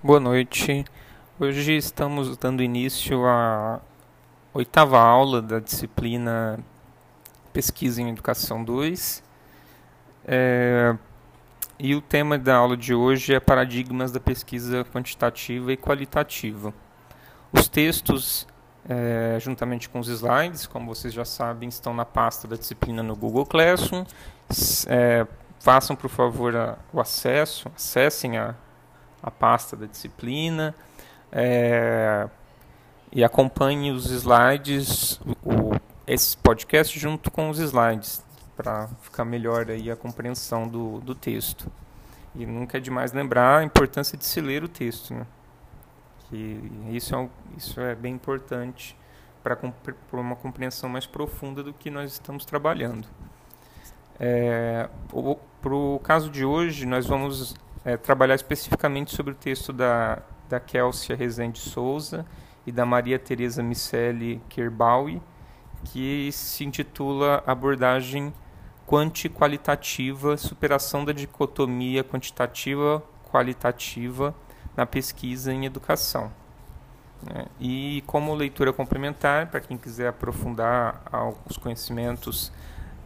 Boa noite. Hoje estamos dando início à oitava aula da disciplina Pesquisa em Educação 2. É, e o tema da aula de hoje é Paradigmas da Pesquisa Quantitativa e Qualitativa. Os textos, é, juntamente com os slides, como vocês já sabem, estão na pasta da disciplina no Google Classroom. É, façam, por favor, a, o acesso, acessem a a pasta da disciplina é, e acompanhe os slides, o, esse podcast junto com os slides, para ficar melhor aí a compreensão do, do texto. E nunca é demais lembrar a importância de se ler o texto, né? que isso é, isso é bem importante para uma compreensão mais profunda do que nós estamos trabalhando. É, para o caso de hoje, nós vamos é, trabalhar especificamente sobre o texto da, da Kélcia Rezende Souza e da Maria Tereza Miceli Kirbaui, que se intitula Abordagem Quanti-Qualitativa, Superação da Dicotomia Quantitativa-Qualitativa na Pesquisa em Educação. É, e como leitura complementar, para quem quiser aprofundar os conhecimentos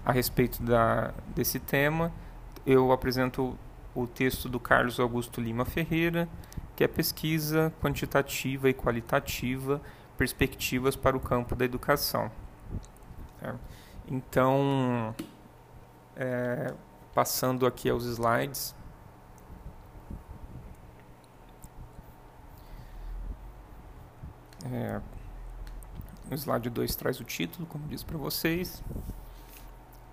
a respeito da, desse tema, eu apresento o texto do Carlos Augusto Lima Ferreira, que é Pesquisa Quantitativa e Qualitativa, Perspectivas para o Campo da Educação. Então, é, passando aqui aos slides. É, o slide 2 traz o título, como disse para vocês.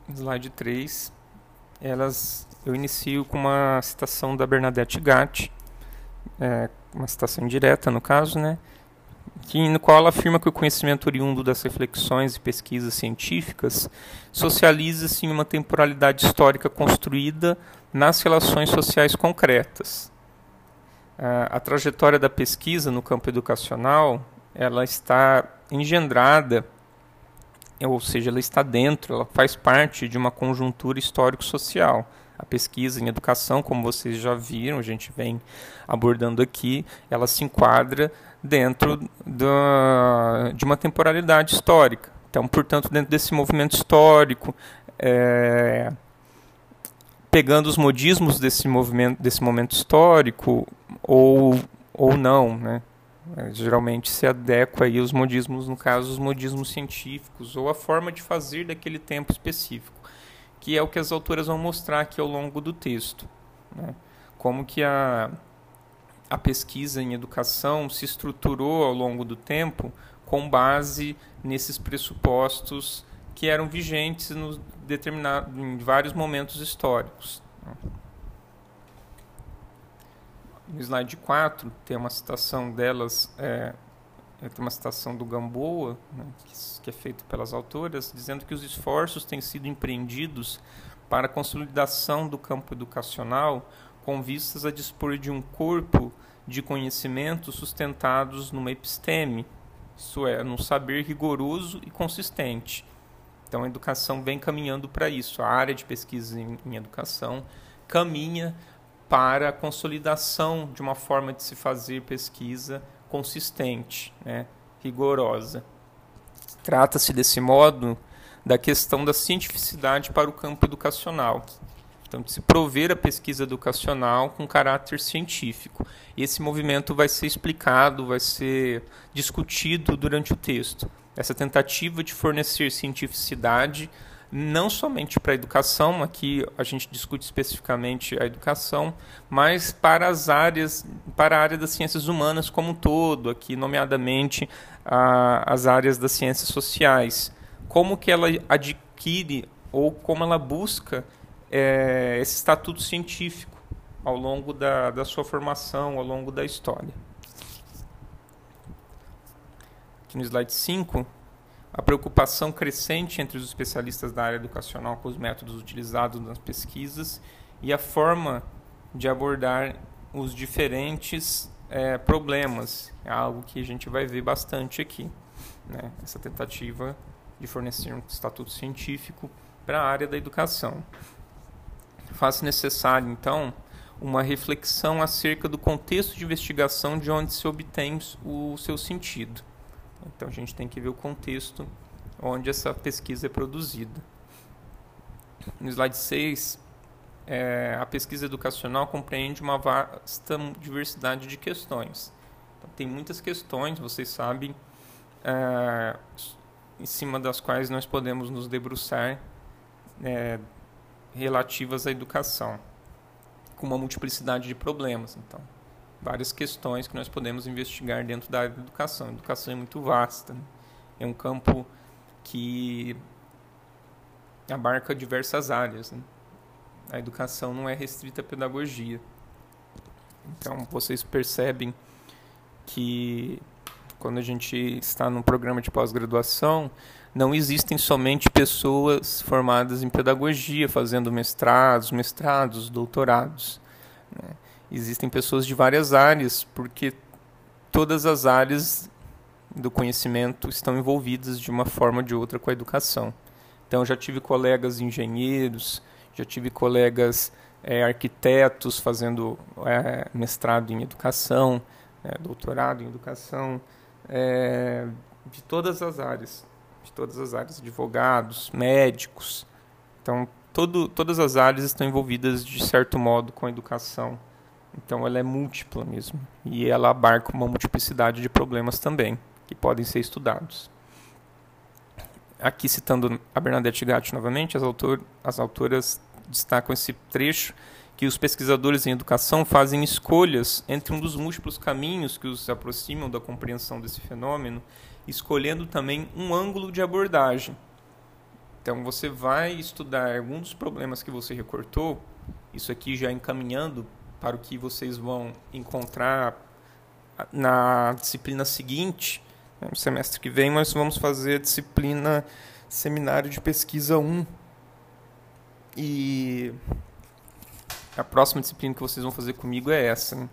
Slide 3 elas eu inicio com uma citação da Bernadette Gatti, é, uma citação indireta no caso, né, que, no qual ela afirma que o conhecimento oriundo das reflexões e pesquisas científicas socializa-se em uma temporalidade histórica construída nas relações sociais concretas. A, a trajetória da pesquisa no campo educacional ela está engendrada ou seja, ela está dentro, ela faz parte de uma conjuntura histórico-social. A pesquisa em educação, como vocês já viram, a gente vem abordando aqui, ela se enquadra dentro da, de uma temporalidade histórica. Então, portanto, dentro desse movimento histórico, é, pegando os modismos desse movimento, desse momento histórico, ou, ou não, né? É, geralmente se adequa aí os modismos, no caso, os modismos científicos, ou a forma de fazer daquele tempo específico, que é o que as autoras vão mostrar aqui ao longo do texto. Né? Como que a, a pesquisa em educação se estruturou ao longo do tempo com base nesses pressupostos que eram vigentes no determinado, em vários momentos históricos. Né? No slide 4 tem uma citação delas, é, é, tem uma citação do Gamboa, né, que, que, é feito pelas autoras, dizendo que os esforços têm sido empreendidos para a consolidação do campo educacional com vistas a dispor de um corpo de conhecimentos sustentados numa episteme, isso é, num saber rigoroso e consistente. Então a educação vem caminhando para isso. A área de pesquisa em, em educação caminha para a consolidação de uma forma de se fazer pesquisa consistente, né, rigorosa. Trata-se desse modo da questão da cientificidade para o campo educacional. Então, de se prover a pesquisa educacional com caráter científico. Esse movimento vai ser explicado, vai ser discutido durante o texto. Essa tentativa de fornecer cientificidade não somente para a educação, aqui a gente discute especificamente a educação, mas para as áreas, para a área das ciências humanas como um todo, aqui nomeadamente a, as áreas das ciências sociais. Como que ela adquire ou como ela busca é, esse estatuto científico ao longo da, da sua formação, ao longo da história. Aqui no slide 5, a preocupação crescente entre os especialistas da área educacional com os métodos utilizados nas pesquisas e a forma de abordar os diferentes é, problemas. É algo que a gente vai ver bastante aqui. Né? Essa tentativa de fornecer um estatuto científico para a área da educação. Faz necessário, então, uma reflexão acerca do contexto de investigação de onde se obtém o seu sentido. Então a gente tem que ver o contexto onde essa pesquisa é produzida. No slide 6, é, a pesquisa educacional compreende uma vasta diversidade de questões. Então, tem muitas questões, vocês sabem, é, em cima das quais nós podemos nos debruçar é, relativas à educação, com uma multiplicidade de problemas. Então, várias questões que nós podemos investigar dentro da área da educação. A educação é muito vasta, né? é um campo que abarca diversas áreas. Né? A educação não é restrita à pedagogia. Então, vocês percebem que quando a gente está num programa de pós-graduação, não existem somente pessoas formadas em pedagogia fazendo mestrados, mestrados, doutorados. Né? Existem pessoas de várias áreas, porque todas as áreas do conhecimento estão envolvidas de uma forma ou de outra com a educação. Então, já tive colegas engenheiros, já tive colegas é, arquitetos fazendo é, mestrado em educação, é, doutorado em educação, de todas as áreas, de todas as áreas, advogados, médicos. Então, todo, todas as áreas estão envolvidas de certo modo com a educação. Então, ela é múltipla mesmo e ela abarca uma multiplicidade de problemas também que podem ser estudados. Aqui citando a Bernadette Gatti novamente, as, autor, as autoras destacam esse trecho que os pesquisadores em educação fazem escolhas entre um dos múltiplos caminhos que os aproximam da compreensão desse fenômeno, escolhendo também um ângulo de abordagem. Então, você vai estudar algum dos problemas que você recortou, isso aqui já encaminhando para o que vocês vão encontrar na disciplina seguinte. No semestre que vem, nós vamos fazer a disciplina Seminário de Pesquisa 1. E a próxima disciplina que vocês vão fazer comigo é essa. Né?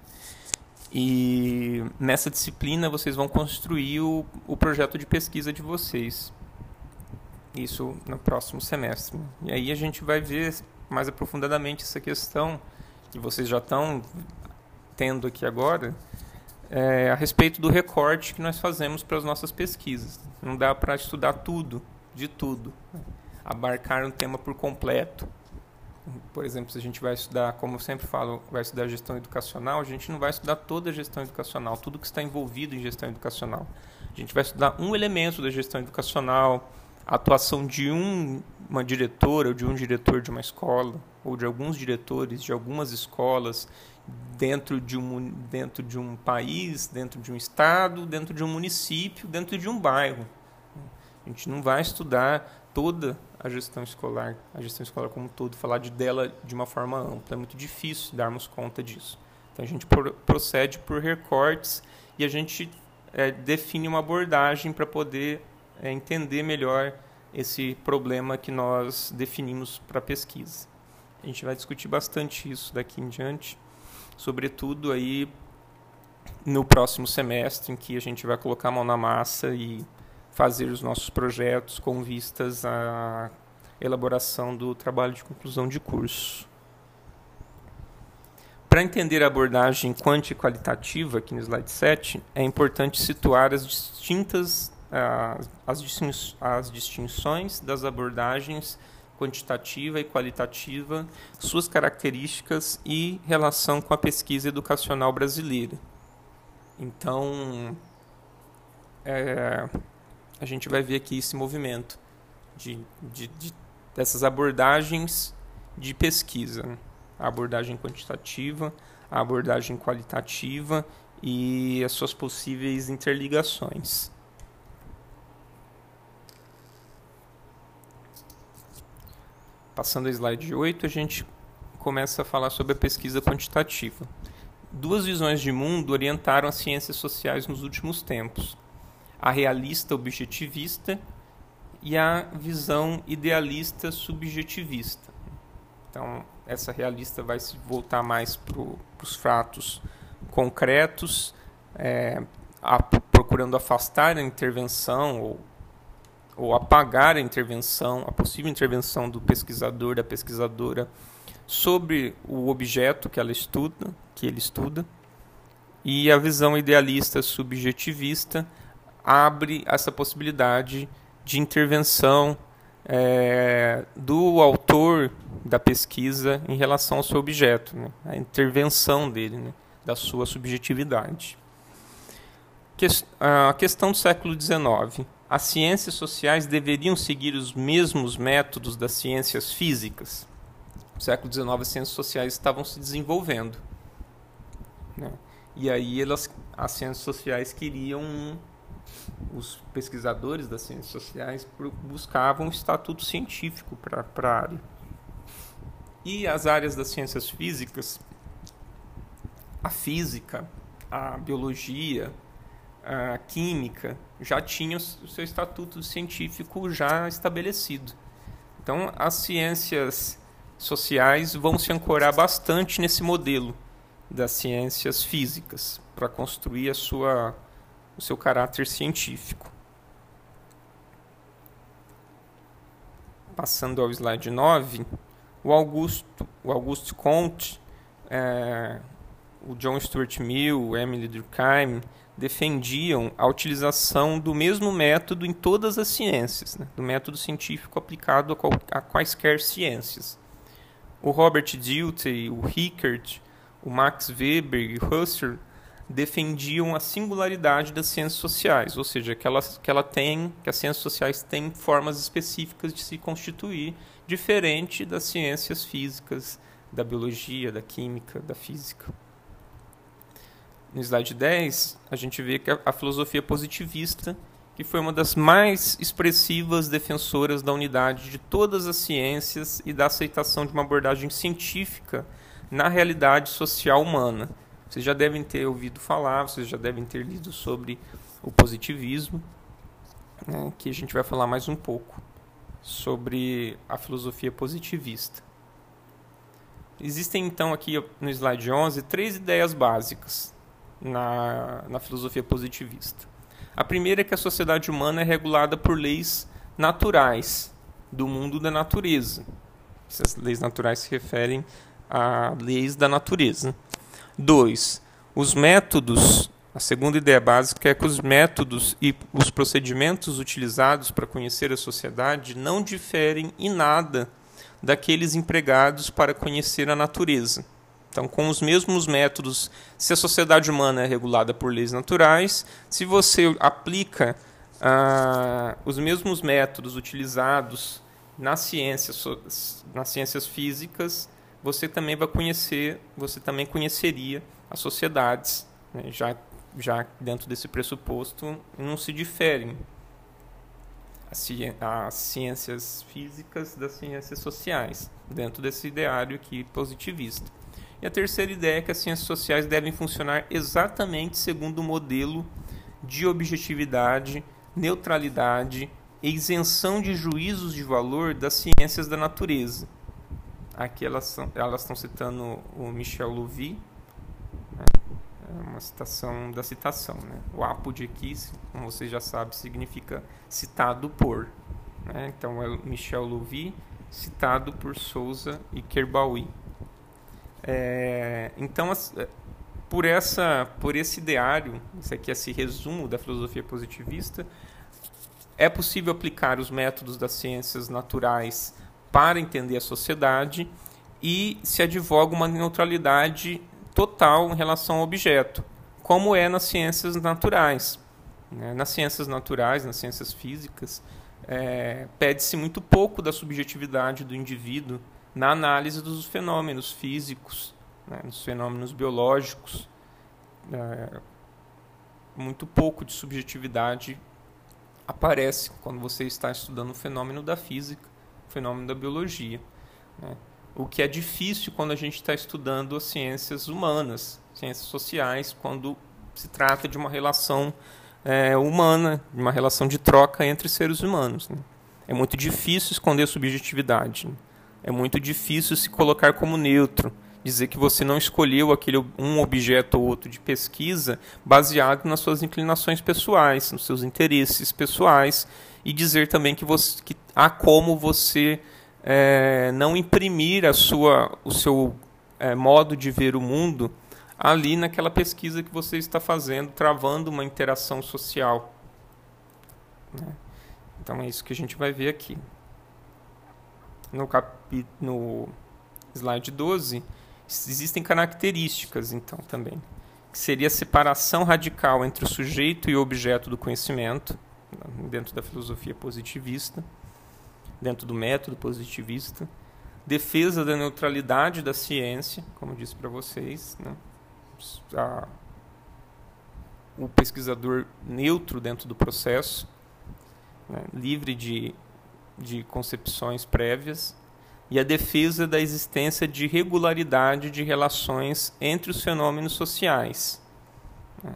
E nessa disciplina vocês vão construir o, o projeto de pesquisa de vocês. Isso no próximo semestre. E aí a gente vai ver mais aprofundadamente essa questão que vocês já estão tendo aqui agora, é, a respeito do recorte que nós fazemos para as nossas pesquisas. Não dá para estudar tudo, de tudo, abarcar um tema por completo por exemplo, se a gente vai estudar, como eu sempre falo, vai estudar gestão educacional, a gente não vai estudar toda a gestão educacional, tudo que está envolvido em gestão educacional. A gente vai estudar um elemento da gestão educacional, a atuação de um, uma diretora ou de um diretor de uma escola, ou de alguns diretores de algumas escolas, dentro de um, dentro de um país, dentro de um estado, dentro de um município, dentro de um bairro. A gente não vai estudar toda a gestão escolar, a gestão escolar como um todo, falar de dela de uma forma ampla. É muito difícil darmos conta disso. Então a gente procede por recortes e a gente é, define uma abordagem para poder é, entender melhor esse problema que nós definimos para a pesquisa. A gente vai discutir bastante isso daqui em diante, sobretudo aí no próximo semestre, em que a gente vai colocar a mão na massa e fazer os nossos projetos com vistas à elaboração do trabalho de conclusão de curso. Para entender a abordagem quanti qualitativa, aqui no slide 7, é importante situar as distintas as, as distinções das abordagens quantitativa e qualitativa, suas características e relação com a pesquisa educacional brasileira. Então, é, a gente vai ver aqui esse movimento de, de, de dessas abordagens de pesquisa. A abordagem quantitativa, a abordagem qualitativa e as suas possíveis interligações. Passando ao slide 8, a gente começa a falar sobre a pesquisa quantitativa. Duas visões de mundo orientaram as ciências sociais nos últimos tempos a realista objetivista e a visão idealista subjetivista. Então, essa realista vai se voltar mais para os fatos concretos, é, a, procurando afastar a intervenção ou, ou apagar a intervenção, a possível intervenção do pesquisador, da pesquisadora sobre o objeto que ela estuda, que ele estuda, e a visão idealista subjetivista abre essa possibilidade de intervenção é, do autor da pesquisa em relação ao seu objeto, né? a intervenção dele, né? da sua subjetividade. A questão do século XIX. As ciências sociais deveriam seguir os mesmos métodos das ciências físicas? No século XIX, as ciências sociais estavam se desenvolvendo. Né? E aí elas, as ciências sociais queriam os pesquisadores das ciências sociais buscavam um estatuto científico para a área. E as áreas das ciências físicas, a física, a biologia, a química, já tinham o seu estatuto científico já estabelecido. Então, as ciências sociais vão se ancorar bastante nesse modelo das ciências físicas para construir a sua o seu caráter científico. Passando ao slide 9, o Augusto, o Auguste Comte, é, o John Stuart Mill, Emily Durkheim defendiam a utilização do mesmo método em todas as ciências, né, do método científico aplicado a, qual, a quaisquer ciências. O Robert Dilthey, o Rickert, o Max Weber e Husserl defendiam a singularidade das ciências sociais, ou seja, que que ela tem, que as ciências sociais têm formas específicas de se constituir, diferente das ciências físicas, da biologia, da química, da física. No slide 10, a gente vê que a, filosofia positivista, que foi uma das mais expressivas defensoras da unidade de todas as ciências e da aceitação de uma abordagem científica na realidade social humana, vocês já devem ter ouvido falar, vocês já devem ter lido sobre o positivismo, né, que a gente vai falar mais um pouco sobre a filosofia positivista. Existem então aqui no slide 11 três ideias básicas na, na filosofia positivista. A primeira é que a sociedade humana é regulada por leis naturais do mundo da natureza. Essas leis naturais se referem a leis da natureza. 2. Os métodos, a segunda ideia básica é que os métodos e os procedimentos utilizados para conhecer a sociedade não diferem em nada daqueles empregados para conhecer a natureza. Então, com os mesmos métodos, se a sociedade humana é regulada por leis naturais, se você aplica ah, os mesmos métodos utilizados nas ciências, nas ciências físicas, você também vai conhecer, você também conheceria as sociedades, né? já, já dentro desse pressuposto não se diferem as ciências físicas das ciências sociais, dentro desse ideário aqui positivista. E a terceira ideia é que as ciências sociais devem funcionar exatamente segundo o modelo de objetividade, neutralidade e isenção de juízos de valor das ciências da natureza. Aqui elas, são, elas estão citando o Michel Louvi, né? é uma citação da citação. Né? O apud aqui, como vocês já sabem, significa citado por. Né? Então é Michel Louvi, citado por Souza e Kerbaui. É, então, é, por, essa, por esse ideário, isso aqui é esse resumo da filosofia positivista, é possível aplicar os métodos das ciências naturais para entender a sociedade e se advoga uma neutralidade total em relação ao objeto, como é nas ciências naturais. Né? Nas ciências naturais, nas ciências físicas, é, pede-se muito pouco da subjetividade do indivíduo na análise dos fenômenos físicos, né? dos fenômenos biológicos. É, muito pouco de subjetividade aparece quando você está estudando o fenômeno da física fenômeno da biologia. Né? O que é difícil quando a gente está estudando as ciências humanas, ciências sociais, quando se trata de uma relação é, humana, de uma relação de troca entre seres humanos. Né? É muito difícil esconder subjetividade. Né? É muito difícil se colocar como neutro, dizer que você não escolheu aquele um objeto ou outro de pesquisa baseado nas suas inclinações pessoais, nos seus interesses pessoais e dizer também que, você, que há como você é, não imprimir a sua, o seu é, modo de ver o mundo ali naquela pesquisa que você está fazendo, travando uma interação social. Né? Então é isso que a gente vai ver aqui. No, capi no slide 12, existem características, então, também. Que seria a separação radical entre o sujeito e o objeto do conhecimento, dentro da filosofia positivista, dentro do método positivista. Defesa da neutralidade da ciência, como disse para vocês. Né? A, o pesquisador neutro dentro do processo, né? livre de, de concepções prévias e a defesa da existência de regularidade de relações entre os fenômenos sociais. Né?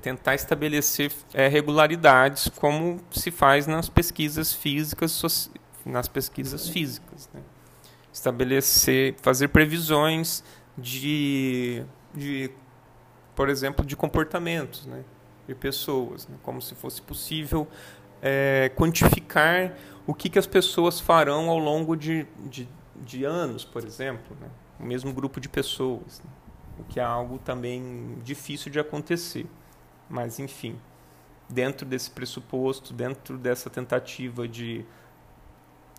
Tentar estabelecer é, regularidades como se faz nas pesquisas físicas, nas pesquisas físicas. Né? Estabelecer, fazer previsões de, de, por exemplo, de comportamentos né? de pessoas, né? como se fosse possível é, quantificar o que, que as pessoas farão ao longo de, de, de anos, por exemplo, né? o mesmo grupo de pessoas, né? o que é algo também difícil de acontecer. Mas, enfim, dentro desse pressuposto, dentro dessa tentativa de,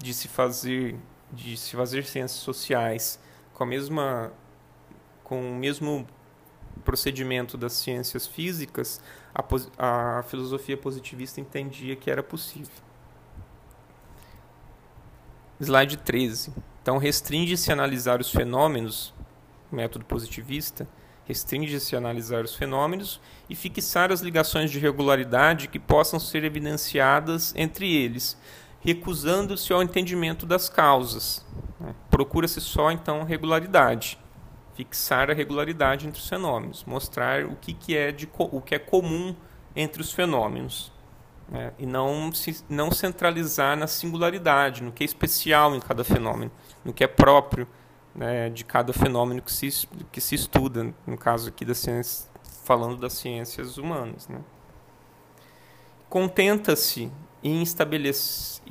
de se fazer de se fazer ciências sociais com a mesma com o mesmo procedimento das ciências físicas, a, a filosofia positivista entendia que era possível. Slide 13. Então, restringe-se a analisar os fenômenos, método positivista, restringe-se a analisar os fenômenos e fixar as ligações de regularidade que possam ser evidenciadas entre eles, recusando-se ao entendimento das causas. Procura-se só, então, regularidade. Fixar a regularidade entre os fenômenos, mostrar o que, que é de, o que é comum entre os fenômenos né? e não, se, não centralizar na singularidade, no que é especial em cada fenômeno, no que é próprio né, de cada fenômeno que se, que se estuda, no caso aqui da ciência, falando das ciências humanas. Né? Contenta-se em estabelecer,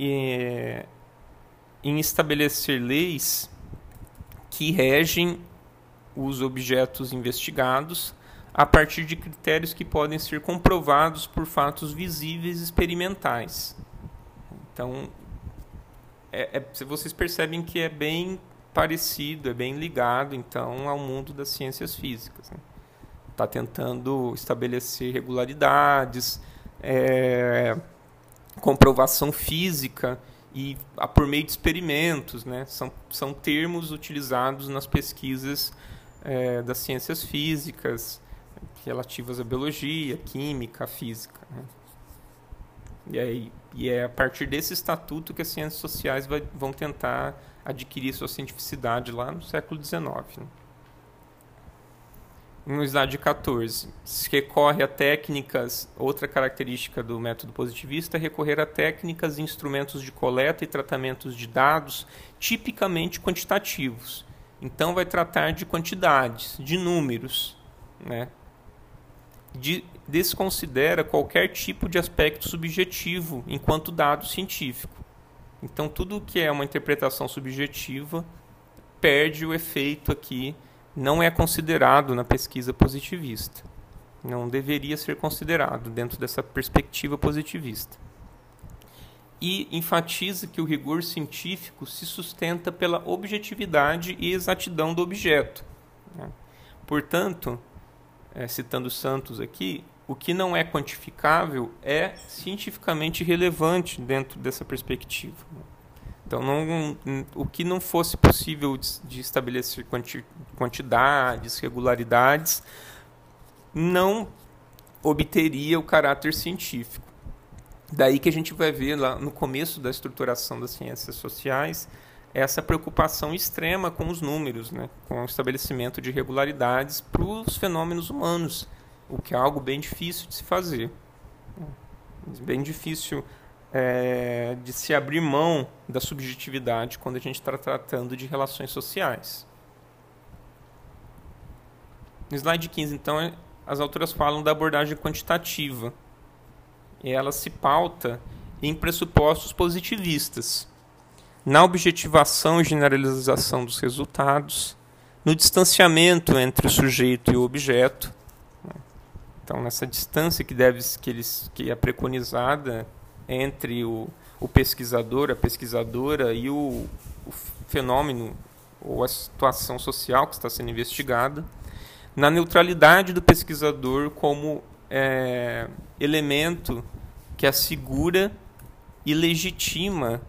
em estabelecer leis que regem os objetos investigados a partir de critérios que podem ser comprovados por fatos visíveis experimentais. Então, é, é, vocês percebem que é bem parecido, é bem ligado, então, ao mundo das ciências físicas. Está né? Tá tentando estabelecer regularidades, é, comprovação física e a, por meio de experimentos, né? São, são termos utilizados nas pesquisas é, das ciências físicas, relativas à biologia, química, física. Né? E, aí, e é a partir desse estatuto que as ciências sociais vai, vão tentar adquirir sua cientificidade lá no século XIX. Né? No slide 14, se recorre a técnicas, outra característica do método positivista é recorrer a técnicas e instrumentos de coleta e tratamentos de dados tipicamente quantitativos. Então, vai tratar de quantidades, de números, né? de, desconsidera qualquer tipo de aspecto subjetivo enquanto dado científico. Então, tudo que é uma interpretação subjetiva perde o efeito aqui, não é considerado na pesquisa positivista. Não deveria ser considerado dentro dessa perspectiva positivista. E enfatiza que o rigor científico se sustenta pela objetividade e exatidão do objeto. Né? Portanto, é, citando Santos aqui, o que não é quantificável é cientificamente relevante dentro dessa perspectiva. Então, não, o que não fosse possível de, de estabelecer quanti, quantidades, regularidades, não obteria o caráter científico. Daí que a gente vai ver lá no começo da estruturação das ciências sociais essa preocupação extrema com os números, né? com o estabelecimento de regularidades para os fenômenos humanos, o que é algo bem difícil de se fazer. Bem difícil é, de se abrir mão da subjetividade quando a gente está tratando de relações sociais. No slide 15, então, as autoras falam da abordagem quantitativa. Ela se pauta em pressupostos positivistas na objetivação e generalização dos resultados, no distanciamento entre o sujeito e o objeto. Então, nessa distância que deve que, eles, que é preconizada entre o, o pesquisador, a pesquisadora e o, o fenômeno ou a situação social que está sendo investigada, na neutralidade do pesquisador como é, elemento que assegura e legitima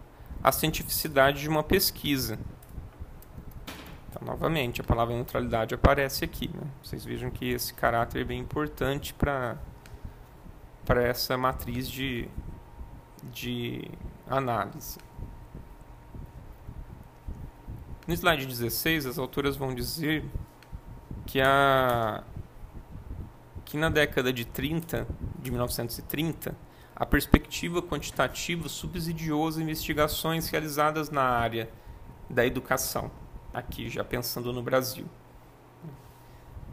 a cientificidade de uma pesquisa. Então, novamente, a palavra neutralidade aparece aqui. Né? Vocês vejam que esse caráter é bem importante para essa matriz de, de análise. No slide 16, as autoras vão dizer que, a, que na década de 30, de 1930, a perspectiva quantitativa subsidiou as investigações realizadas na área da educação, aqui já pensando no Brasil.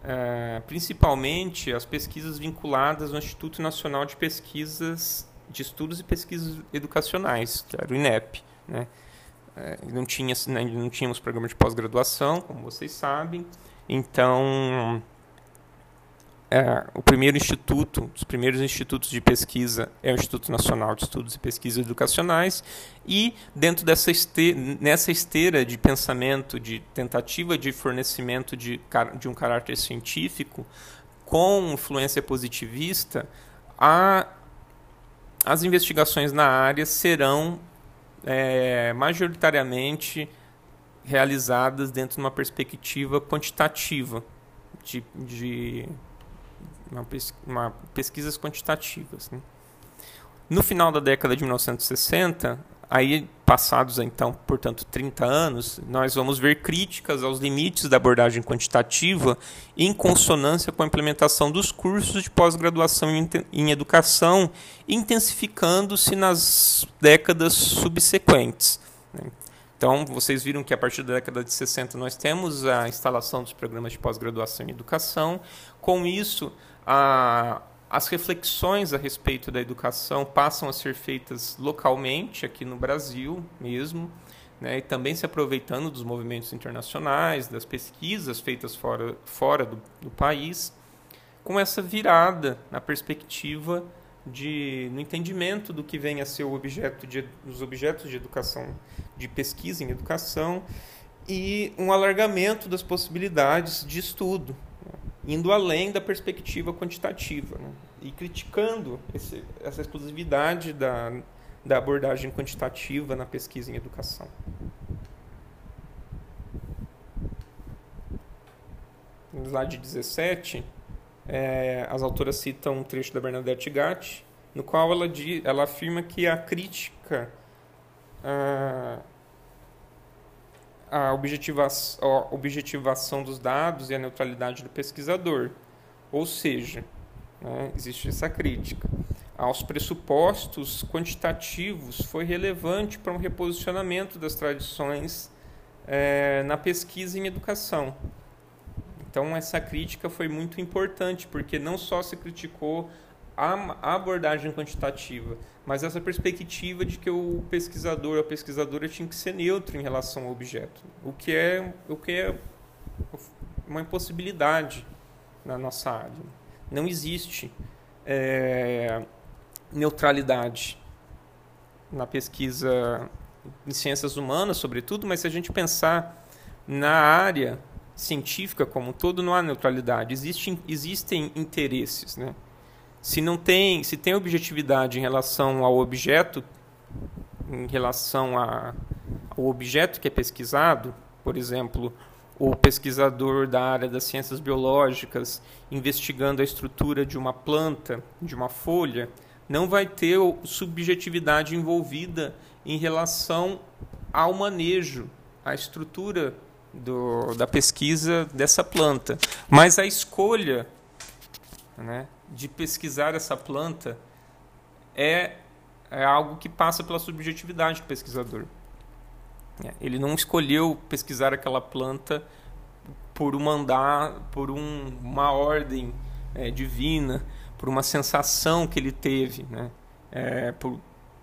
É, principalmente as pesquisas vinculadas ao Instituto Nacional de Pesquisas de Estudos e Pesquisas Educacionais, que era o INEP. Né? É, não, tinha, né, não tínhamos programa de pós-graduação, como vocês sabem. Então, é, o primeiro instituto, os primeiros institutos de pesquisa é o Instituto Nacional de Estudos e Pesquisas Educacionais e dentro dessa esteira, nessa esteira de pensamento, de tentativa de fornecimento de, de um caráter científico com influência positivista, a, as investigações na área serão é, majoritariamente realizadas dentro de uma perspectiva quantitativa, de, de uma, uma pesquisas quantitativas. Né? No final da década de 1960, aí passados então, portanto, 30 anos, nós vamos ver críticas aos limites da abordagem quantitativa em consonância com a implementação dos cursos de pós-graduação em educação, intensificando-se nas décadas subsequentes. Né? Então, vocês viram que a partir da década de 60 nós temos a instalação dos programas de pós-graduação em educação. Com isso, a, as reflexões a respeito da educação passam a ser feitas localmente, aqui no Brasil mesmo, né, e também se aproveitando dos movimentos internacionais, das pesquisas feitas fora, fora do, do país, com essa virada na perspectiva de, no entendimento do que vem a ser o objeto de, os objetos de educação, de pesquisa em educação, e um alargamento das possibilidades de estudo, indo além da perspectiva quantitativa né? e criticando esse, essa exclusividade da, da abordagem quantitativa na pesquisa em educação. No slide 17, é, as autoras citam um trecho da Bernadette Gatti, no qual ela, ela afirma que a crítica ah, a, objetivação, a objetivação dos dados e a neutralidade do pesquisador. Ou seja, né, existe essa crítica. Aos pressupostos quantitativos foi relevante para um reposicionamento das tradições é, na pesquisa em educação. Então, essa crítica foi muito importante, porque não só se criticou a abordagem quantitativa, mas essa perspectiva de que o pesquisador, a pesquisadora tinha que ser neutro em relação ao objeto, o que é, o que é uma impossibilidade na nossa área. Não existe é, neutralidade na pesquisa em ciências humanas, sobretudo, mas se a gente pensar na área científica como um todo, não há neutralidade. Existem, existem interesses, né? Se não tem, se tem objetividade em relação ao objeto, em relação a, ao objeto que é pesquisado, por exemplo, o pesquisador da área das ciências biológicas investigando a estrutura de uma planta, de uma folha, não vai ter subjetividade envolvida em relação ao manejo, à estrutura do, da pesquisa dessa planta. Mas a escolha né, de pesquisar essa planta é, é algo que passa pela subjetividade do pesquisador. É, ele não escolheu pesquisar aquela planta por um mandar, por um, uma ordem é, divina, por uma sensação que ele teve, né? É, por,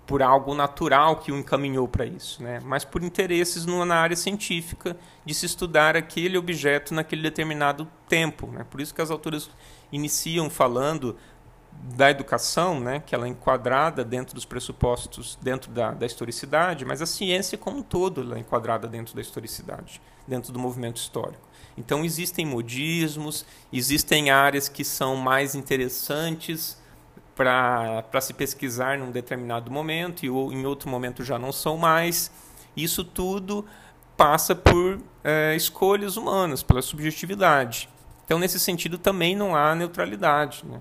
por algo natural que o encaminhou para isso, né? mas por interesses na área científica de se estudar aquele objeto naquele determinado tempo. Né? Por isso que as autoras iniciam falando da educação, né, que ela é enquadrada dentro dos pressupostos, dentro da, da historicidade, mas a ciência como um todo é enquadrada dentro da historicidade, dentro do movimento histórico. Então existem modismos, existem áreas que são mais interessantes para se pesquisar num determinado momento e ou, em outro momento já não são mais. Isso tudo passa por é, escolhas humanas, pela subjetividade. Então, nesse sentido, também não há neutralidade. Né?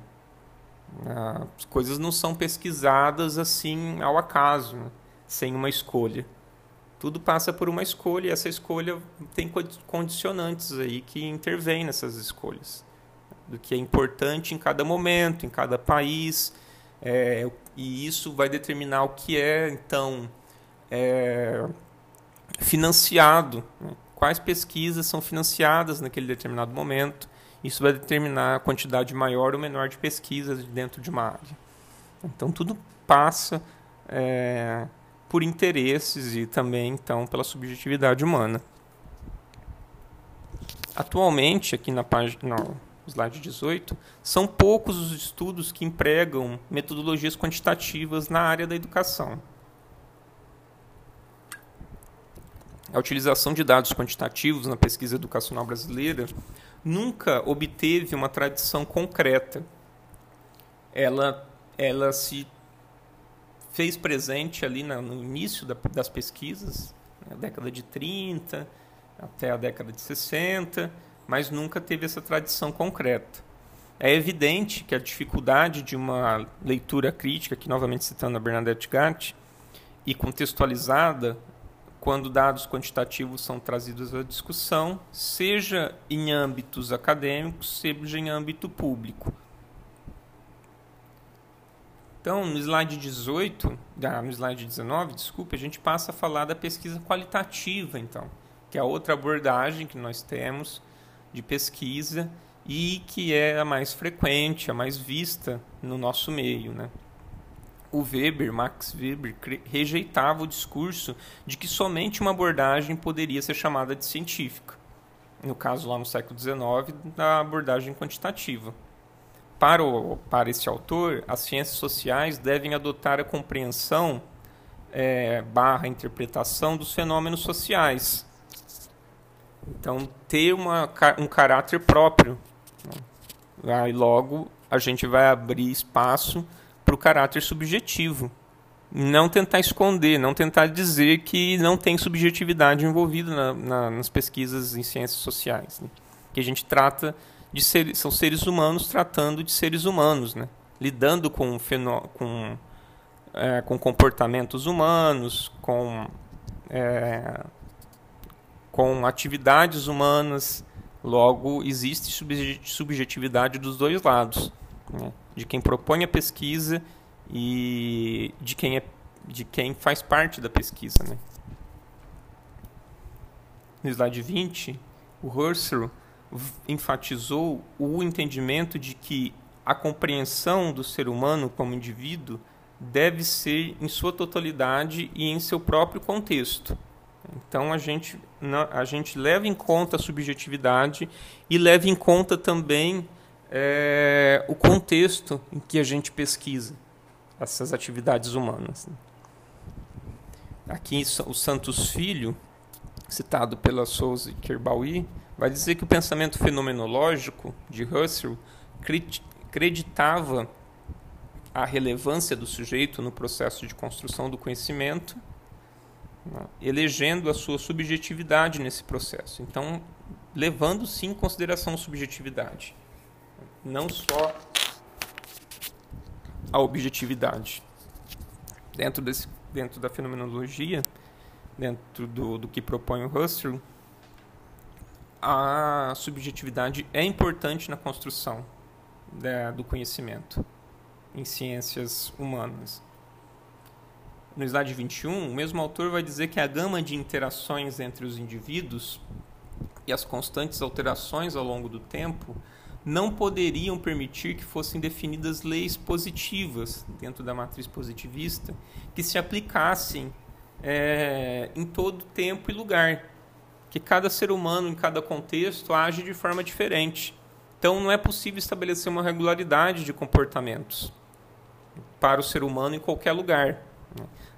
As coisas não são pesquisadas assim ao acaso, né? sem uma escolha. Tudo passa por uma escolha e essa escolha tem condicionantes aí que intervêm nessas escolhas do que é importante em cada momento, em cada país, é, e isso vai determinar o que é então é, financiado, né? quais pesquisas são financiadas naquele determinado momento. Isso vai determinar a quantidade maior ou menor de pesquisas dentro de uma área. Então tudo passa é, por interesses e também então pela subjetividade humana. Atualmente aqui na página slide 18, são poucos os estudos que empregam metodologias quantitativas na área da educação. A utilização de dados quantitativos na pesquisa educacional brasileira nunca obteve uma tradição concreta. Ela, ela se fez presente ali no início das pesquisas, na década de 30 até a década de 60, mas nunca teve essa tradição concreta. É evidente que a dificuldade de uma leitura crítica, aqui novamente citando a Bernadette Gatti, e contextualizada quando dados quantitativos são trazidos à discussão, seja em âmbitos acadêmicos, seja em âmbito público. Então, no slide 18, no slide 19, desculpe, a gente passa a falar da pesquisa qualitativa, então, que é a outra abordagem que nós temos de pesquisa e que é a mais frequente, a mais vista no nosso meio. Né? O Weber, Max Weber, rejeitava o discurso de que somente uma abordagem poderia ser chamada de científica. No caso, lá no século XIX, da abordagem quantitativa. Para, o, para esse autor, as ciências sociais devem adotar a compreensão é, barra interpretação dos fenômenos sociais, então, ter uma, um caráter próprio. Né? Aí logo a gente vai abrir espaço para o caráter subjetivo. Não tentar esconder, não tentar dizer que não tem subjetividade envolvida na, na, nas pesquisas em ciências sociais. Né? Que a gente trata de ser, são seres humanos tratando de seres humanos, né? lidando com, fenó com, é, com comportamentos humanos, com é, com atividades humanas, logo existe subjetividade dos dois lados, né? De quem propõe a pesquisa e de quem, é, de quem faz parte da pesquisa. Né? No slide 20, o Husserl enfatizou o entendimento de que a compreensão do ser humano como indivíduo deve ser em sua totalidade e em seu próprio contexto. Então a gente, a gente leva em conta a subjetividade e leva em conta também é, o contexto em que a gente pesquisa essas atividades humanas. Aqui o Santos Filho, citado pela Souza e vai dizer que o pensamento fenomenológico de Husserl acreditava a relevância do sujeito no processo de construção do conhecimento né, elegendo a sua subjetividade nesse processo. Então, levando sim em consideração subjetividade, não só a objetividade. Dentro, desse, dentro da fenomenologia, dentro do, do que propõe o Husserl, a subjetividade é importante na construção da, do conhecimento em ciências humanas no slide 21, o mesmo autor vai dizer que a gama de interações entre os indivíduos e as constantes alterações ao longo do tempo não poderiam permitir que fossem definidas leis positivas dentro da matriz positivista que se aplicassem é, em todo tempo e lugar. Que cada ser humano, em cada contexto, age de forma diferente. Então, não é possível estabelecer uma regularidade de comportamentos para o ser humano em qualquer lugar.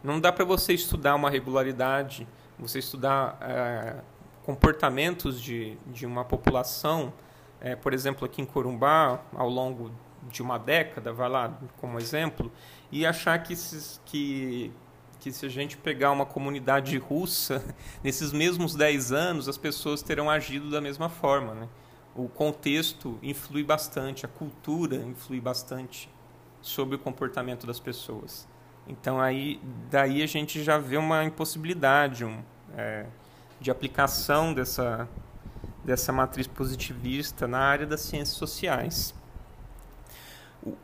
Não dá para você estudar uma regularidade, você estudar é, comportamentos de, de uma população é, por exemplo, aqui em Corumbá, ao longo de uma década, vai lá como exemplo, e achar que, que, que se a gente pegar uma comunidade russa, nesses mesmos 10 anos, as pessoas terão agido da mesma forma. Né? O contexto influi bastante, a cultura influi bastante sobre o comportamento das pessoas. Então, aí, daí a gente já vê uma impossibilidade um, é, de aplicação dessa, dessa matriz positivista na área das ciências sociais.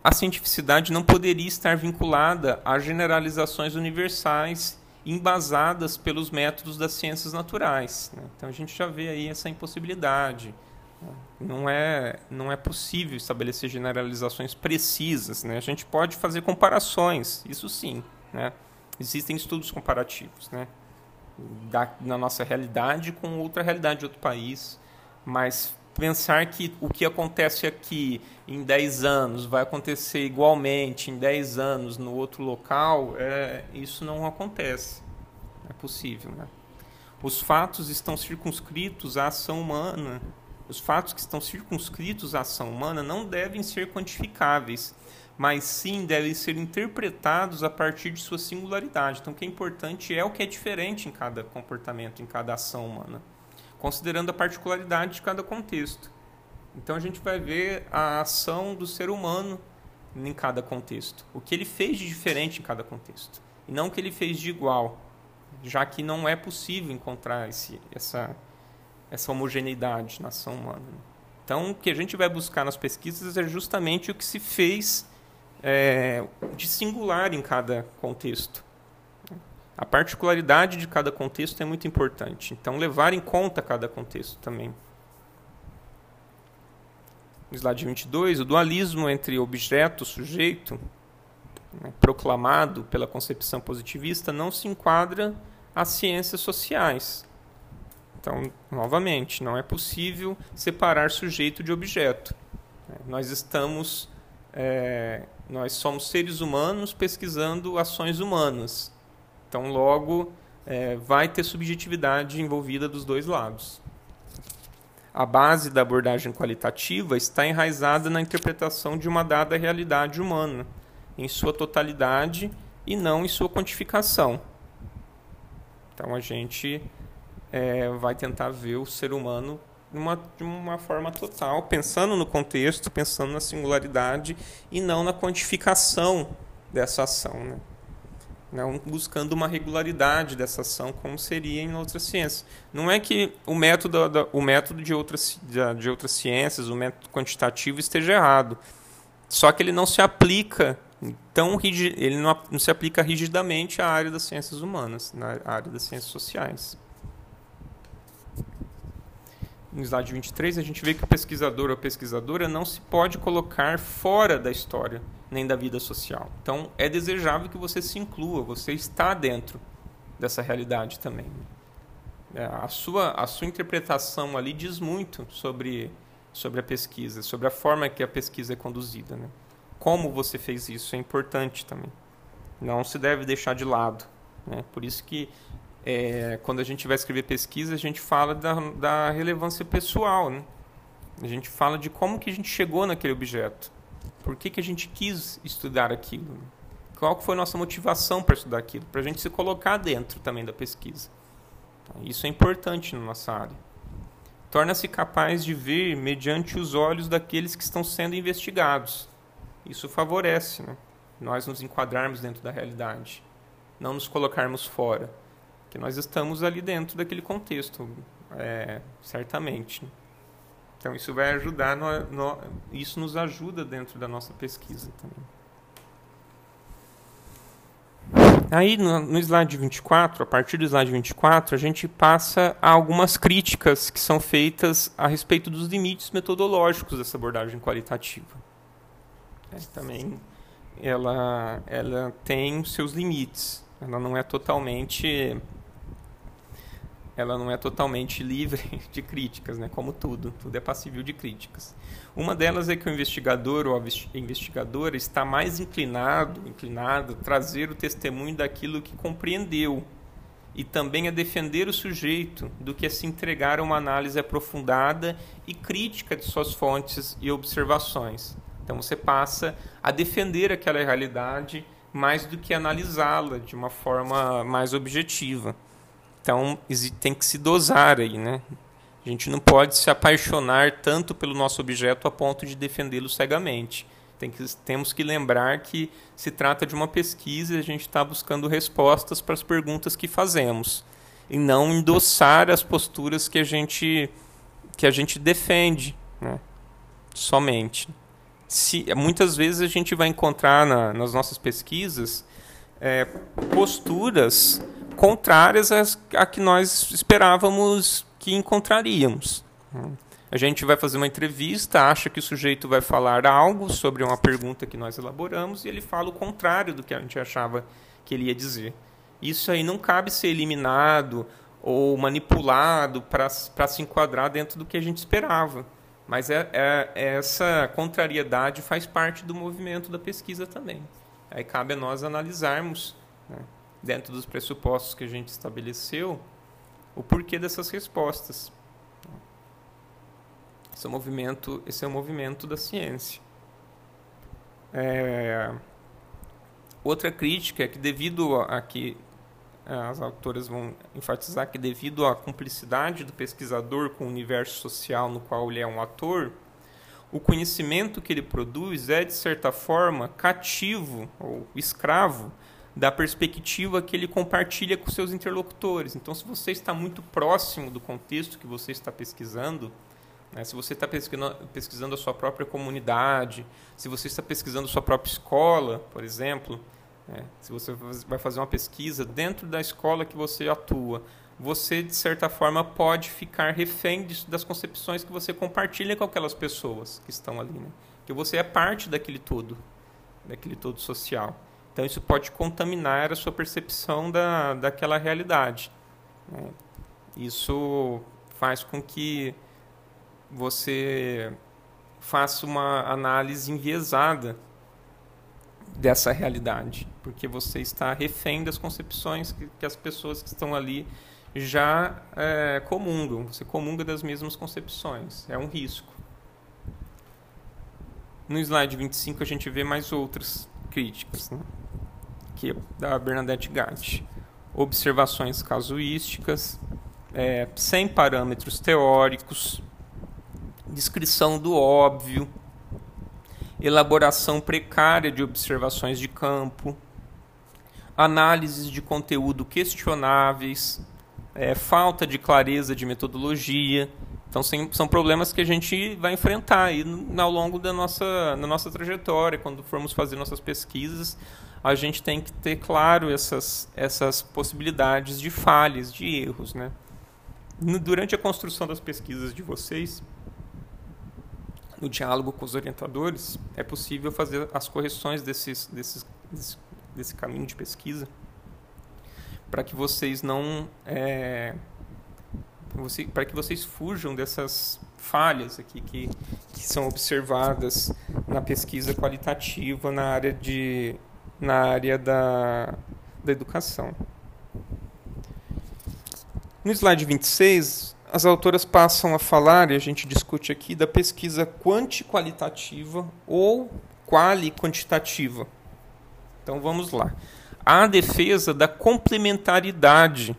A cientificidade não poderia estar vinculada a generalizações universais embasadas pelos métodos das ciências naturais. Né? Então a gente já vê aí essa impossibilidade. Né? Não é, não é possível estabelecer generalizações precisas. Né? A gente pode fazer comparações, isso sim. Né? Existem estudos comparativos né? da, na nossa realidade com outra realidade de outro país mas pensar que o que acontece aqui em 10 anos vai acontecer igualmente em 10 anos no outro local, é, isso não acontece. É possível. Né? Os fatos estão circunscritos à ação humana. Os fatos que estão circunscritos à ação humana não devem ser quantificáveis, mas sim devem ser interpretados a partir de sua singularidade. Então, o que é importante é o que é diferente em cada comportamento, em cada ação humana considerando a particularidade de cada contexto. Então a gente vai ver a ação do ser humano em cada contexto, o que ele fez de diferente em cada contexto, e não o que ele fez de igual, já que não é possível encontrar esse, essa, essa homogeneidade na ação humana. Então, o que a gente vai buscar nas pesquisas é justamente o que se fez é, de singular em cada contexto. A particularidade de cada contexto é muito importante. Então, levar em conta cada contexto também. Slide 22, o dualismo entre objeto e sujeito, né, proclamado pela concepção positivista, não se enquadra às ciências sociais. Então, novamente, não é possível separar sujeito de objeto. Nós estamos, é, nós somos seres humanos pesquisando ações humanas. Então, logo, é, vai ter subjetividade envolvida dos dois lados. A base da abordagem qualitativa está enraizada na interpretação de uma dada realidade humana, em sua totalidade e não em sua quantificação. Então, a gente é, vai tentar ver o ser humano uma, de uma forma total, pensando no contexto, pensando na singularidade e não na quantificação dessa ação. Né? Não buscando uma regularidade dessa ação, como seria em outras ciências. Não é que o método, o método de, outras, de outras ciências, o método quantitativo, esteja errado. Só que ele não se aplica tão ele não se aplica rigidamente à área das ciências humanas, na área das ciências sociais. No slide 23, a gente vê que o pesquisador ou a pesquisadora não se pode colocar fora da história nem da vida social. Então, é desejável que você se inclua, você está dentro dessa realidade também. É, a, sua, a sua interpretação ali diz muito sobre, sobre a pesquisa, sobre a forma que a pesquisa é conduzida. Né? Como você fez isso é importante também. Não se deve deixar de lado. Né? Por isso que é, quando a gente vai escrever pesquisa, a gente fala da, da relevância pessoal. Né? A gente fala de como que a gente chegou naquele objeto. Por que, que a gente quis estudar aquilo? Qual foi a nossa motivação para estudar aquilo? Para a gente se colocar dentro também da pesquisa. Isso é importante na nossa área. Torna-se capaz de ver mediante os olhos daqueles que estão sendo investigados. Isso favorece né? nós nos enquadrarmos dentro da realidade, não nos colocarmos fora, que nós estamos ali dentro daquele contexto, é, certamente. Então isso vai ajudar, no, no, isso nos ajuda dentro da nossa pesquisa também. Aí no, no slide 24, a partir do slide 24, a gente passa a algumas críticas que são feitas a respeito dos limites metodológicos dessa abordagem qualitativa. É, também ela, ela tem seus limites. Ela não é totalmente ela não é totalmente livre de críticas, né? Como tudo, tudo é passível de críticas. Uma delas é que o investigador ou a investigadora está mais inclinado, inclinado a trazer o testemunho daquilo que compreendeu e também a defender o sujeito do que a se entregar a uma análise aprofundada e crítica de suas fontes e observações. Então você passa a defender aquela realidade mais do que analisá-la de uma forma mais objetiva. Então tem que se dosar aí, né? A gente não pode se apaixonar tanto pelo nosso objeto a ponto de defendê-lo cegamente. Tem que, temos que lembrar que se trata de uma pesquisa e a gente está buscando respostas para as perguntas que fazemos e não endossar as posturas que a gente que a gente defende, né? somente. Se, muitas vezes a gente vai encontrar na, nas nossas pesquisas é, posturas contrárias às, a que nós esperávamos que encontraríamos. A gente vai fazer uma entrevista, acha que o sujeito vai falar algo sobre uma pergunta que nós elaboramos e ele fala o contrário do que a gente achava que ele ia dizer. Isso aí não cabe ser eliminado ou manipulado para se enquadrar dentro do que a gente esperava. Mas é, é, essa contrariedade faz parte do movimento da pesquisa também. Aí cabe a nós analisarmos, né, dentro dos pressupostos que a gente estabeleceu, o porquê dessas respostas. Esse é o movimento, esse é movimento da ciência. É, outra crítica é que devido a que as autoras vão enfatizar que devido à cumplicidade do pesquisador com o universo social no qual ele é um ator, o conhecimento que ele produz é de certa forma cativo ou escravo da perspectiva que ele compartilha com seus interlocutores. Então, se você está muito próximo do contexto que você está pesquisando, né, se você está pesquisando, a sua própria comunidade, se você está pesquisando a sua própria escola, por exemplo, né, se você vai fazer uma pesquisa dentro da escola que você atua, você, de certa forma, pode ficar refém das concepções que você compartilha com aquelas pessoas que estão ali. Né? Que você é parte daquele todo, daquele todo social. Então isso pode contaminar a sua percepção da, daquela realidade. Né? Isso faz com que você faça uma análise enviesada dessa realidade, porque você está refém das concepções que, que as pessoas que estão ali já é, comungam. Você comunga das mesmas concepções. É um risco. No slide 25 a gente vê mais outras críticas. Né? Aqui da Bernadette Gatti. Observações casuísticas, é, sem parâmetros teóricos, descrição do óbvio, elaboração precária de observações de campo, análises de conteúdo questionáveis, é, falta de clareza de metodologia. Então, são problemas que a gente vai enfrentar aí ao longo da nossa, da nossa trajetória, quando formos fazer nossas pesquisas a gente tem que ter claro essas, essas possibilidades de falhas, de erros. Né? Durante a construção das pesquisas de vocês, no diálogo com os orientadores, é possível fazer as correções desses, desses, desse, desse caminho de pesquisa para que vocês não é, você, para que vocês fujam dessas falhas aqui que, que são observadas na pesquisa qualitativa na área de na área da, da educação. No slide 26, as autoras passam a falar, e a gente discute aqui, da pesquisa quanti-qualitativa ou quali-quantitativa. Então vamos lá. A defesa da complementaridade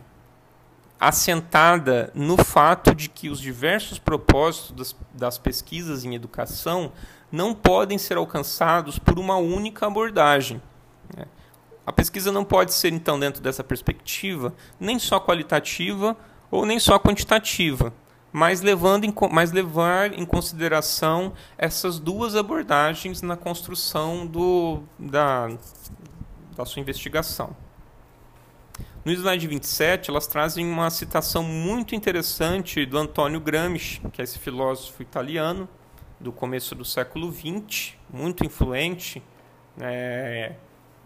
assentada no fato de que os diversos propósitos das, das pesquisas em educação não podem ser alcançados por uma única abordagem. A pesquisa não pode ser, então, dentro dessa perspectiva, nem só qualitativa ou nem só quantitativa, mas, levando em, mas levar em consideração essas duas abordagens na construção do, da, da sua investigação. No slide 27, elas trazem uma citação muito interessante do Antonio Gramsci, que é esse filósofo italiano do começo do século XX, muito influente é,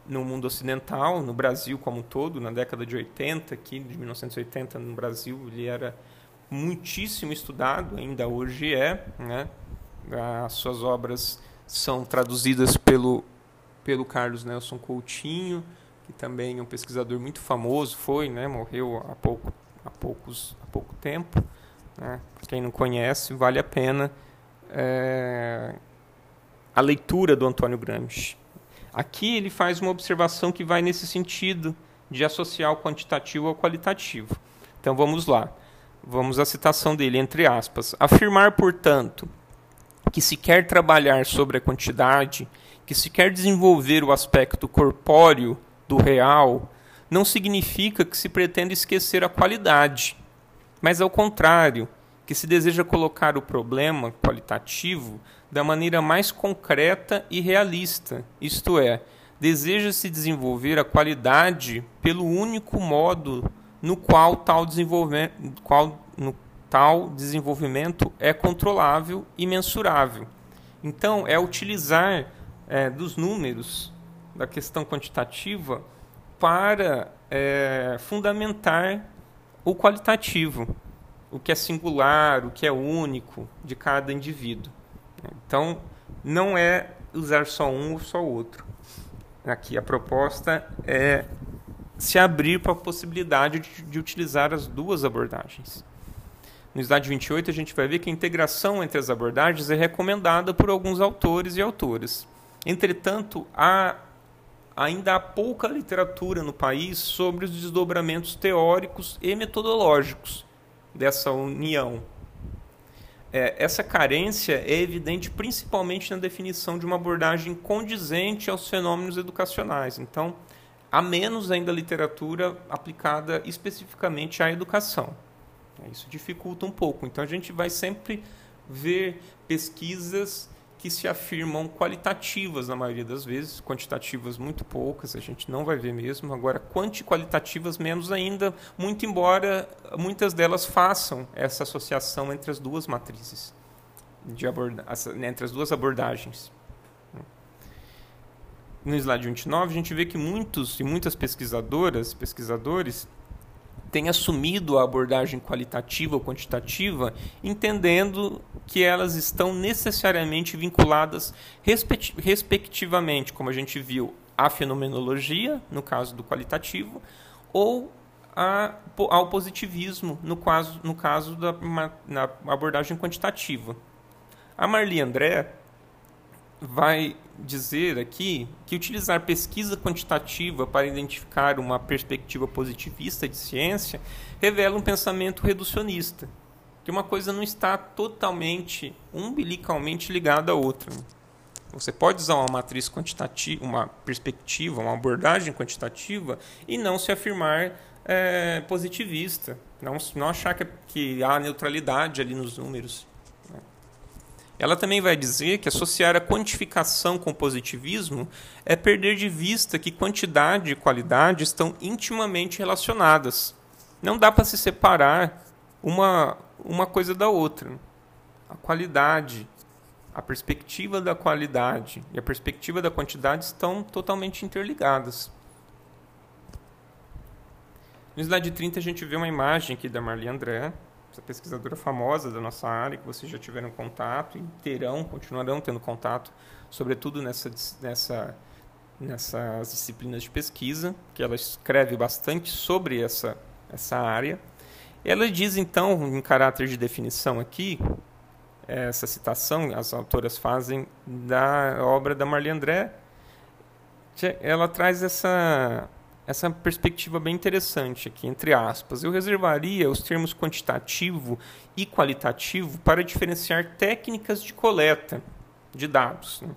no mundo ocidental, no Brasil como um todo, na década de 80, aqui de 1980 no Brasil, ele era muitíssimo estudado, ainda hoje é. Né? As suas obras são traduzidas pelo, pelo Carlos Nelson Coutinho, que também é um pesquisador muito famoso, foi, né? morreu há pouco, há poucos, há pouco tempo. Né? Quem não conhece, vale a pena é, a leitura do Antônio Gramsci. Aqui ele faz uma observação que vai nesse sentido de associar o quantitativo ao qualitativo. Então vamos lá. Vamos à citação dele, entre aspas. Afirmar, portanto, que se quer trabalhar sobre a quantidade, que se quer desenvolver o aspecto corpóreo do real, não significa que se pretenda esquecer a qualidade, mas ao contrário, que se deseja colocar o problema qualitativo da maneira mais concreta e realista, isto é, deseja-se desenvolver a qualidade pelo único modo no qual tal desenvolvimento, qual, no tal desenvolvimento é controlável e mensurável. Então, é utilizar é, dos números da questão quantitativa para é, fundamentar o qualitativo, o que é singular, o que é único de cada indivíduo. Então, não é usar só um ou só outro. Aqui a proposta é se abrir para a possibilidade de, de, utilizar as duas abordagens. No slide 28, a gente vai ver que a integração entre as abordagens é recomendada por alguns autores e autoras. Entretanto, há, ainda há pouca literatura no país sobre os desdobramentos teóricos e metodológicos dessa união. É, essa carência é evidente principalmente na definição de uma abordagem condizente aos fenômenos educacionais. Então, há menos ainda literatura aplicada especificamente à educação. Isso dificulta um pouco. Então a gente vai sempre ver pesquisas que se afirmam qualitativas na maioria das vezes, quantitativas muito poucas, a gente não vai ver mesmo. Agora, quantiqualitativas menos ainda, muito embora muitas delas façam essa associação entre as duas matrizes, entre as duas abordagens no slide 29, a gente vê que muitos e muitas pesquisadoras, pesquisadores, têm assumido a abordagem qualitativa ou quantitativa, entendendo que elas estão necessariamente vinculadas respectivamente, como a gente viu, à fenomenologia, no caso do qualitativo, ou a, ao positivismo, no caso, no caso da na abordagem quantitativa. A Marli André vai dizer aqui que utilizar pesquisa quantitativa para identificar uma perspectiva positivista de ciência revela um pensamento reducionista, que uma coisa não está totalmente umbilicalmente ligada à outra. Você pode usar uma matriz quantitativa, uma perspectiva, uma abordagem quantitativa e não se afirmar é, positivista, não, não achar que, que há neutralidade ali nos números. Ela também vai dizer que associar a quantificação com positivismo é perder de vista que quantidade e qualidade estão intimamente relacionadas. Não dá para se separar uma, uma coisa da outra. A qualidade, a perspectiva da qualidade e a perspectiva da quantidade estão totalmente interligadas. No slide 30 a gente vê uma imagem aqui da Marli André, pesquisadora famosa da nossa área, que vocês já tiveram contato e terão, continuarão tendo contato, sobretudo nessa, nessa, nessas disciplinas de pesquisa, que ela escreve bastante sobre essa, essa área. Ela diz, então, em caráter de definição aqui, essa citação, as autoras fazem da obra da Marli André, ela traz essa essa perspectiva bem interessante aqui, entre aspas. Eu reservaria os termos quantitativo e qualitativo para diferenciar técnicas de coleta de dados, né?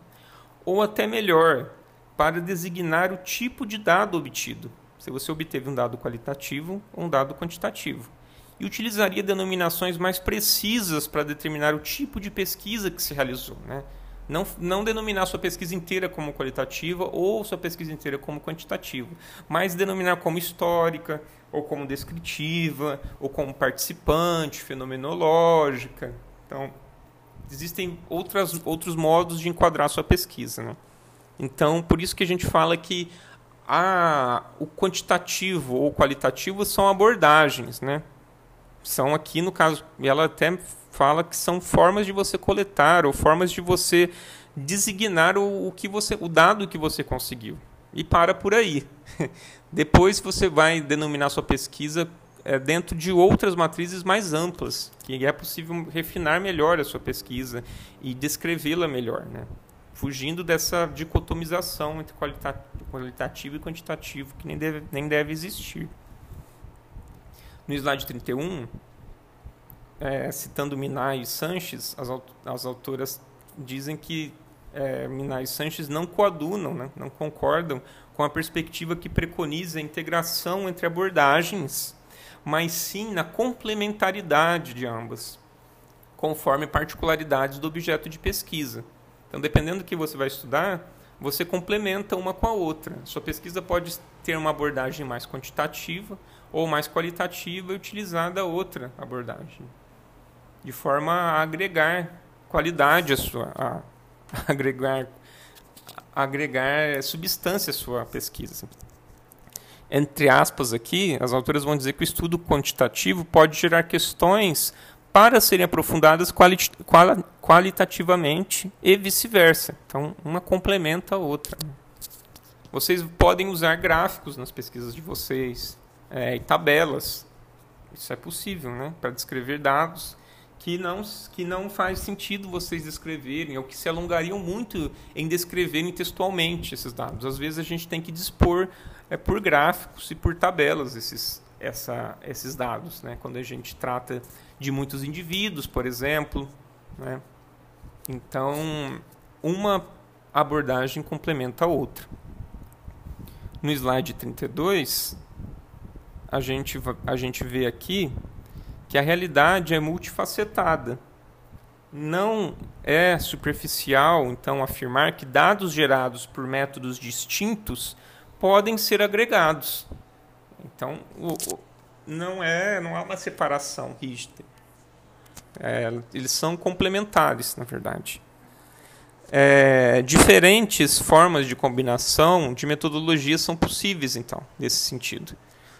ou até melhor, para designar o tipo de dado obtido, se você obteve um dado qualitativo ou um dado quantitativo. E utilizaria denominações mais precisas para determinar o tipo de pesquisa que se realizou. Né? Não, não denominar sua pesquisa inteira como qualitativa ou sua pesquisa inteira como quantitativa, mas denominar como histórica, ou como descritiva, ou como participante, fenomenológica. Então, existem outras, outros modos de enquadrar sua pesquisa. Né? Então, por isso que a gente fala que a, o quantitativo ou qualitativo são abordagens, né? São aqui, no caso, ela até fala que são formas de você coletar ou formas de você designar o, o que você, o dado que você conseguiu. E para por aí. Depois você vai denominar sua pesquisa é, dentro de outras matrizes mais amplas, que é possível refinar melhor a sua pesquisa e descrevê-la melhor, né? fugindo dessa dicotomização entre qualitativo e quantitativo que nem deve, nem deve existir. No slide 31, é, citando Minay e Sanches, as, as autoras dizem que é, e Sanches não coadunam, né, não concordam com a perspectiva que preconiza a integração entre abordagens, mas sim na complementaridade de ambas, conforme particularidades do objeto de pesquisa. Então, dependendo do que você vai estudar, você complementa uma com a outra. Sua pesquisa pode ter uma abordagem mais quantitativa ou mais qualitativa e utilizar da outra abordagem, de forma a agregar qualidade à sua, a, a agregar, a agregar substância à sua pesquisa. Entre aspas aqui, as autoras vão dizer que o estudo quantitativo pode gerar questões para serem aprofundadas quali qualitativamente e vice-versa. Então, uma complementa a outra. Vocês podem usar gráficos nas pesquisas de vocês é, e tabelas. Isso é possível, né? Para descrever dados que não, que não faz sentido vocês descreverem ou que se alongariam muito em descreverem textualmente esses dados. Às vezes a gente tem que dispor é, por gráficos e por tabelas esses, essa, esses dados, né? quando a gente trata de muitos indivíduos, por exemplo. Né? Então, uma abordagem complementa a outra. No slide 32, a gente, a gente vê aqui que a realidade é multifacetada. Não é superficial, então, afirmar que dados gerados por métodos distintos podem ser agregados. Então, não é, não há uma separação rígida. É, eles são complementares, na verdade. É, diferentes formas de combinação de metodologias são possíveis, então, nesse sentido.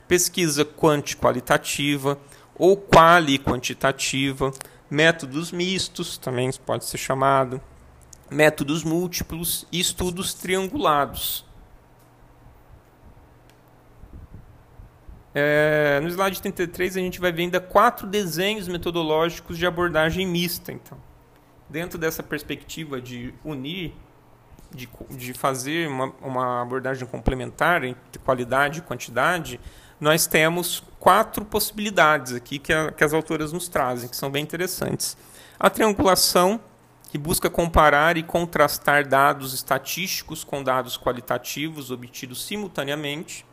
Pesquisa quanti-qualitativa ou quali-quantitativa, métodos mistos, também pode ser chamado, métodos múltiplos e estudos triangulados. É, no slide 33 a gente vai ver ainda quatro desenhos metodológicos de abordagem mista. Então, dentro dessa perspectiva de unir, de, de fazer uma, uma abordagem complementar entre qualidade e quantidade, nós temos quatro possibilidades aqui que, a, que as autoras nos trazem, que são bem interessantes. A triangulação, que busca comparar e contrastar dados estatísticos com dados qualitativos obtidos simultaneamente.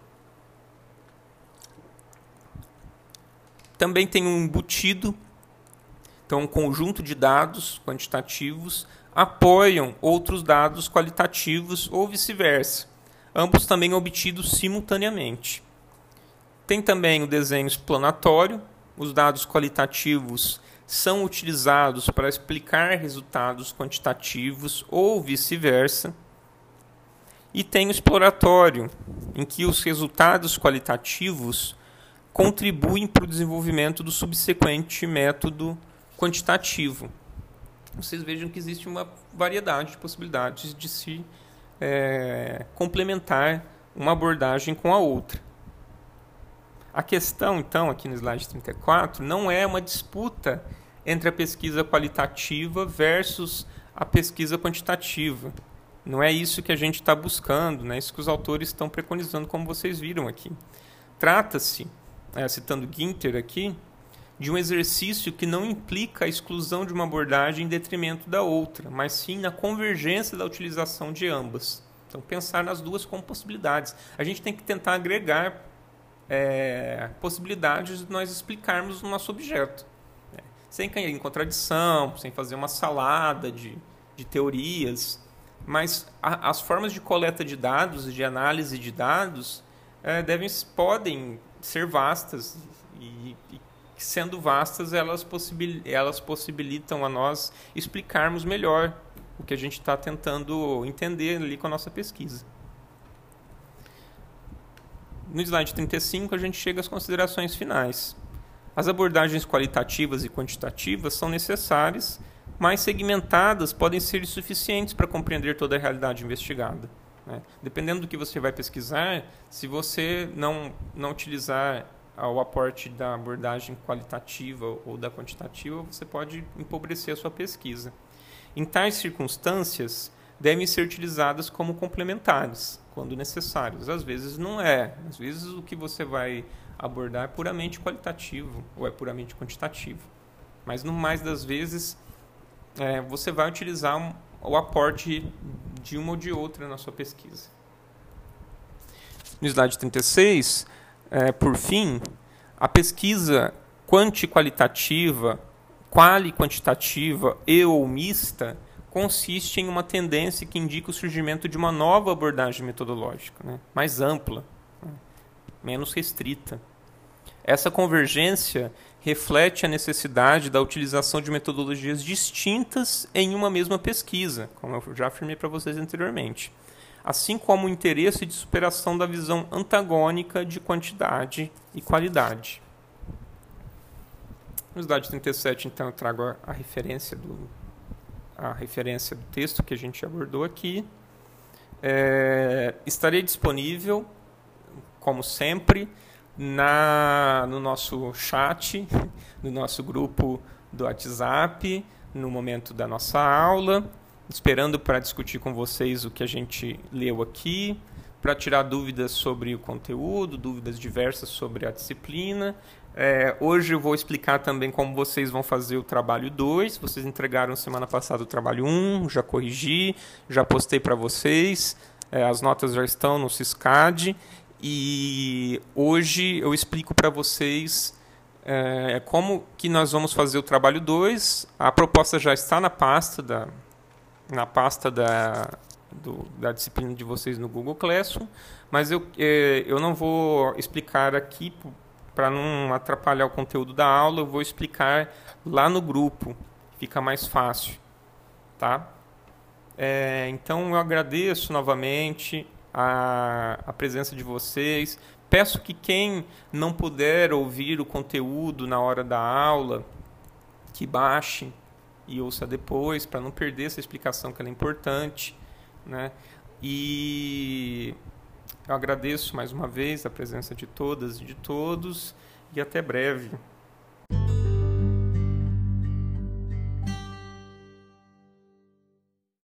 Também tem um embutido, então um conjunto de dados quantitativos apoiam outros dados qualitativos ou vice-versa, ambos também obtidos simultaneamente. Tem também o desenho explanatório, os dados qualitativos são utilizados para explicar resultados quantitativos ou vice-versa. E tem o exploratório, em que os resultados qualitativos contribuem para o desenvolvimento do subsequente método quantitativo. Vocês vejam que existe uma variedade de possibilidades de se é, complementar uma abordagem com a outra. A questão, então, aqui no slide 34, não é uma disputa entre a pesquisa qualitativa versus a pesquisa quantitativa. Não é isso que a gente está buscando, não é isso que os autores estão preconizando, como vocês viram aqui. Trata-se é, citando Ginter aqui, de um exercício que não implica a exclusão de uma abordagem em detrimento da outra, mas sim na convergência da utilização de ambas. Então, pensar nas duas como possibilidades. A gente tem que tentar agregar é, possibilidades de nós explicarmos o nosso objeto. Né? Sem cair em contradição, sem fazer uma salada de, de teorias, mas a, as formas de coleta de dados, de análise de dados, é, devem, podem ser vastas e, e sendo vastas, elas, possibil, elas possibilitam a nós explicarmos melhor o que a gente está tentando entender ali com a nossa pesquisa. No slide 35, a gente chega às considerações finais. As abordagens qualitativas e quantitativas são necessárias, mas segmentadas podem ser suficientes para compreender toda a realidade investigada. Né? Dependendo do que você vai pesquisar, se você não, não utilizar o aporte da abordagem qualitativa ou da quantitativa, você pode empobrecer a sua pesquisa. Em tais circunstâncias, devem ser utilizadas como complementares, quando necessários. Às vezes não é. Às vezes o que você vai abordar é puramente qualitativo ou é puramente quantitativo. Mas no mais das vezes, é, você vai utilizar o aporte de uma ou de outra na sua pesquisa. No slide 36, é, por fim, a pesquisa quanti-qualitativa, quali-quantitativa e ou mista consiste em uma tendência que indica o surgimento de uma nova abordagem metodológica, né? mais ampla, né? menos restrita. Essa convergência reflete a necessidade da utilização de metodologias distintas em uma mesma pesquisa, como eu já afirmei para vocês anteriormente, assim como o interesse de superação da visão antagônica de quantidade e qualidade. No slide 37, então, eu trago a, a referência do, a referência do texto que a gente abordou aqui. É, estarei disponível, como sempre, na, no nosso chat, no nosso grupo do WhatsApp, no momento da nossa aula, esperando para discutir com vocês o que a gente leu aqui, para tirar dúvidas sobre o conteúdo, dúvidas diversas sobre a disciplina é, hoje eu vou explicar também como vocês vão fazer o trabalho 2. Vocês entregaram semana passada o trabalho 1, um, já corrigi, já postei para vocês. É, as notas já estão no Ciscad. E hoje eu explico para vocês é, como que nós vamos fazer o trabalho 2. A proposta já está na pasta da, na pasta da, do, da disciplina de vocês no Google Classroom, mas eu, é, eu não vou explicar aqui para não atrapalhar o conteúdo da aula, eu vou explicar lá no grupo, fica mais fácil, tá? É, então eu agradeço novamente a, a presença de vocês. Peço que quem não puder ouvir o conteúdo na hora da aula, que baixe e ouça depois, para não perder essa explicação que é importante, né? E eu agradeço mais uma vez a presença de todas e de todos e até breve.